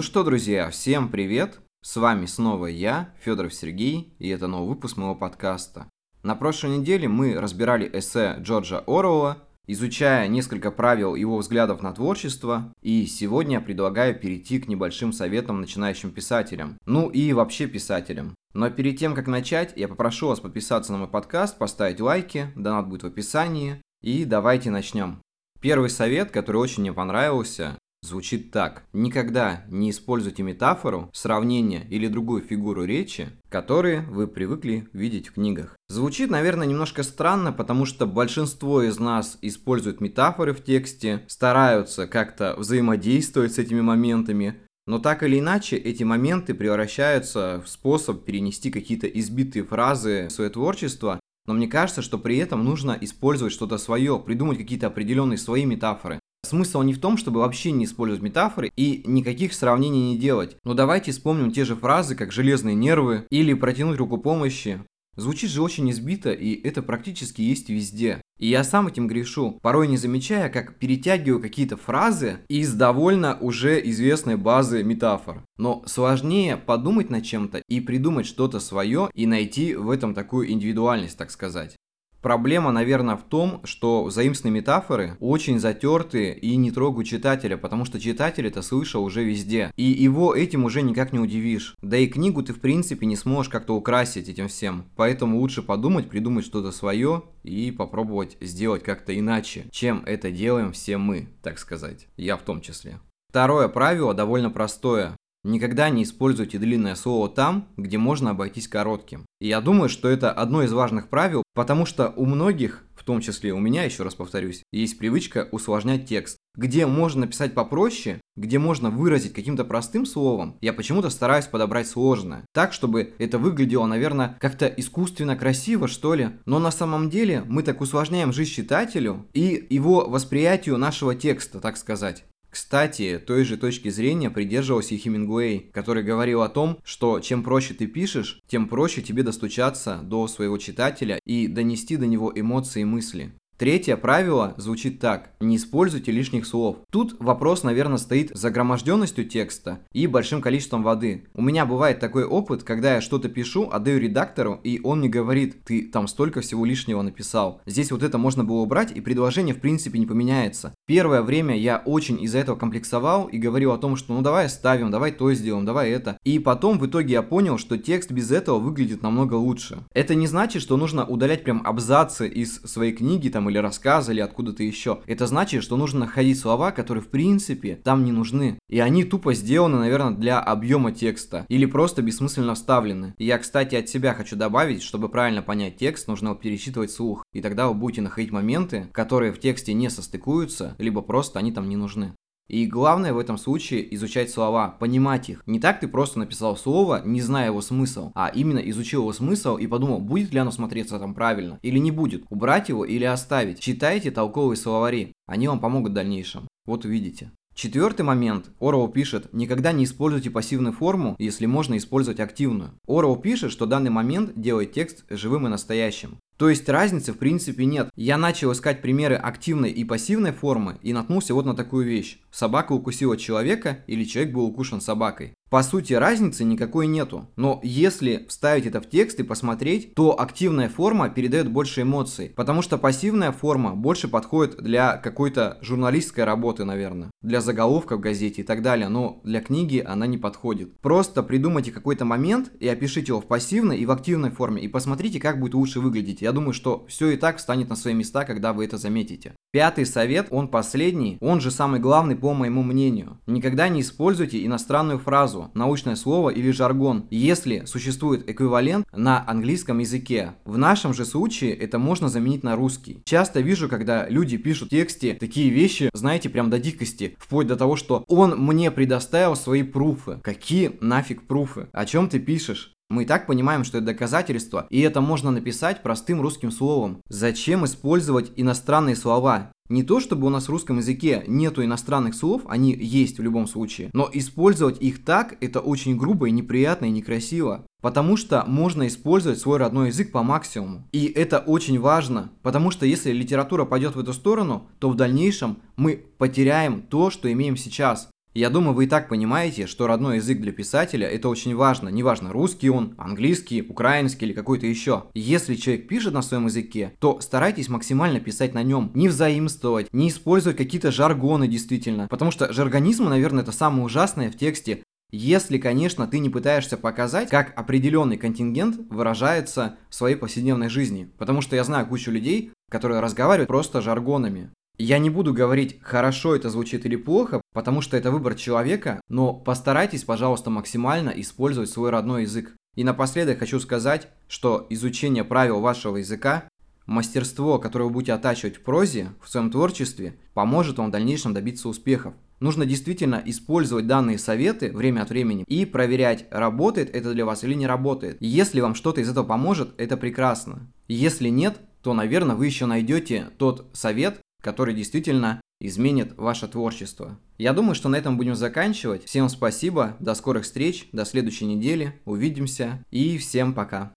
что, друзья, всем привет! С вами снова я, Федоров Сергей, и это новый выпуск моего подкаста. На прошлой неделе мы разбирали эссе Джорджа Оруэлла, изучая несколько правил его взглядов на творчество, и сегодня предлагаю перейти к небольшим советам начинающим писателям, ну и вообще писателям. Но перед тем, как начать, я попрошу вас подписаться на мой подкаст, поставить лайки, донат будет в описании, и давайте начнем. Первый совет, который очень мне понравился, звучит так. Никогда не используйте метафору, сравнение или другую фигуру речи, которые вы привыкли видеть в книгах. Звучит, наверное, немножко странно, потому что большинство из нас используют метафоры в тексте, стараются как-то взаимодействовать с этими моментами, но так или иначе, эти моменты превращаются в способ перенести какие-то избитые фразы в свое творчество, но мне кажется, что при этом нужно использовать что-то свое, придумать какие-то определенные свои метафоры. Смысл не в том, чтобы вообще не использовать метафоры и никаких сравнений не делать. Но давайте вспомним те же фразы, как «железные нервы» или «протянуть руку помощи». Звучит же очень избито, и это практически есть везде. И я сам этим грешу, порой не замечая, как перетягиваю какие-то фразы из довольно уже известной базы метафор. Но сложнее подумать над чем-то и придумать что-то свое и найти в этом такую индивидуальность, так сказать. Проблема, наверное, в том, что взаимственные метафоры очень затерты и не трогают читателя, потому что читатель это слышал уже везде. И его этим уже никак не удивишь. Да и книгу ты в принципе не сможешь как-то украсить этим всем. Поэтому лучше подумать, придумать что-то свое и попробовать сделать как-то иначе, чем это делаем все мы, так сказать. Я в том числе. Второе правило довольно простое. Никогда не используйте длинное слово там, где можно обойтись коротким. И я думаю, что это одно из важных правил, потому что у многих, в том числе у меня, еще раз повторюсь, есть привычка усложнять текст. Где можно написать попроще, где можно выразить каким-то простым словом, я почему-то стараюсь подобрать сложное. Так, чтобы это выглядело, наверное, как-то искусственно красиво, что ли. Но на самом деле мы так усложняем жизнь читателю и его восприятию нашего текста, так сказать. Кстати, той же точки зрения придерживался и Хемингуэй, который говорил о том, что чем проще ты пишешь, тем проще тебе достучаться до своего читателя и донести до него эмоции и мысли. Третье правило звучит так. Не используйте лишних слов. Тут вопрос, наверное, стоит за громожденностью текста и большим количеством воды. У меня бывает такой опыт, когда я что-то пишу, отдаю редактору, и он мне говорит, ты там столько всего лишнего написал. Здесь вот это можно было убрать, и предложение в принципе не поменяется. Первое время я очень из-за этого комплексовал и говорил о том, что ну давай оставим, давай то сделаем, давай это. И потом в итоге я понял, что текст без этого выглядит намного лучше. Это не значит, что нужно удалять прям абзацы из своей книги, там там или рассказа, или откуда-то еще. Это значит, что нужно находить слова, которые в принципе там не нужны. И они тупо сделаны, наверное, для объема текста. Или просто бессмысленно вставлены. И я, кстати, от себя хочу добавить, чтобы правильно понять текст, нужно пересчитывать слух. И тогда вы будете находить моменты, которые в тексте не состыкуются, либо просто они там не нужны. И главное в этом случае изучать слова, понимать их. Не так ты просто написал слово, не зная его смысл, а именно изучил его смысл и подумал, будет ли оно смотреться там правильно или не будет, убрать его или оставить. Читайте толковые словари, они вам помогут в дальнейшем. Вот увидите. Четвертый момент. Орвел пишет, никогда не используйте пассивную форму, если можно использовать активную. Орвел пишет, что данный момент делает текст живым и настоящим. То есть разницы в принципе нет. Я начал искать примеры активной и пассивной формы и наткнулся вот на такую вещь. Собака укусила человека или человек был укушен собакой. По сути, разницы никакой нету. Но если вставить это в текст и посмотреть, то активная форма передает больше эмоций. Потому что пассивная форма больше подходит для какой-то журналистской работы, наверное. Для заголовка в газете и так далее. Но для книги она не подходит. Просто придумайте какой-то момент и опишите его в пассивной и в активной форме. И посмотрите, как будет лучше выглядеть. Я думаю, что все и так встанет на свои места, когда вы это заметите. Пятый совет, он последний, он же самый главный по моему мнению. Никогда не используйте иностранную фразу, научное слово или жаргон, если существует эквивалент на английском языке. В нашем же случае это можно заменить на русский. Часто вижу, когда люди пишут в тексте такие вещи, знаете, прям до дикости, вплоть до того, что он мне предоставил свои пруфы. Какие нафиг пруфы? О чем ты пишешь? Мы и так понимаем, что это доказательство, и это можно написать простым русским словом. Зачем использовать иностранные слова? Не то, чтобы у нас в русском языке нету иностранных слов, они есть в любом случае, но использовать их так, это очень грубо и неприятно и некрасиво. Потому что можно использовать свой родной язык по максимуму. И это очень важно, потому что если литература пойдет в эту сторону, то в дальнейшем мы потеряем то, что имеем сейчас. Я думаю, вы и так понимаете, что родной язык для писателя это очень важно. Неважно, русский он, английский, украинский или какой-то еще. Если человек пишет на своем языке, то старайтесь максимально писать на нем. Не взаимствовать, не использовать какие-то жаргоны действительно. Потому что жаргонизм, наверное, это самое ужасное в тексте. Если, конечно, ты не пытаешься показать, как определенный контингент выражается в своей повседневной жизни. Потому что я знаю кучу людей, которые разговаривают просто жаргонами. Я не буду говорить, хорошо это звучит или плохо, потому что это выбор человека, но постарайтесь, пожалуйста, максимально использовать свой родной язык. И напоследок хочу сказать, что изучение правил вашего языка, мастерство, которое вы будете оттачивать в прозе, в своем творчестве, поможет вам в дальнейшем добиться успехов. Нужно действительно использовать данные советы время от времени и проверять, работает это для вас или не работает. Если вам что-то из этого поможет, это прекрасно. Если нет, то, наверное, вы еще найдете тот совет, который действительно изменит ваше творчество. Я думаю, что на этом будем заканчивать. Всем спасибо, до скорых встреч, до следующей недели, увидимся и всем пока.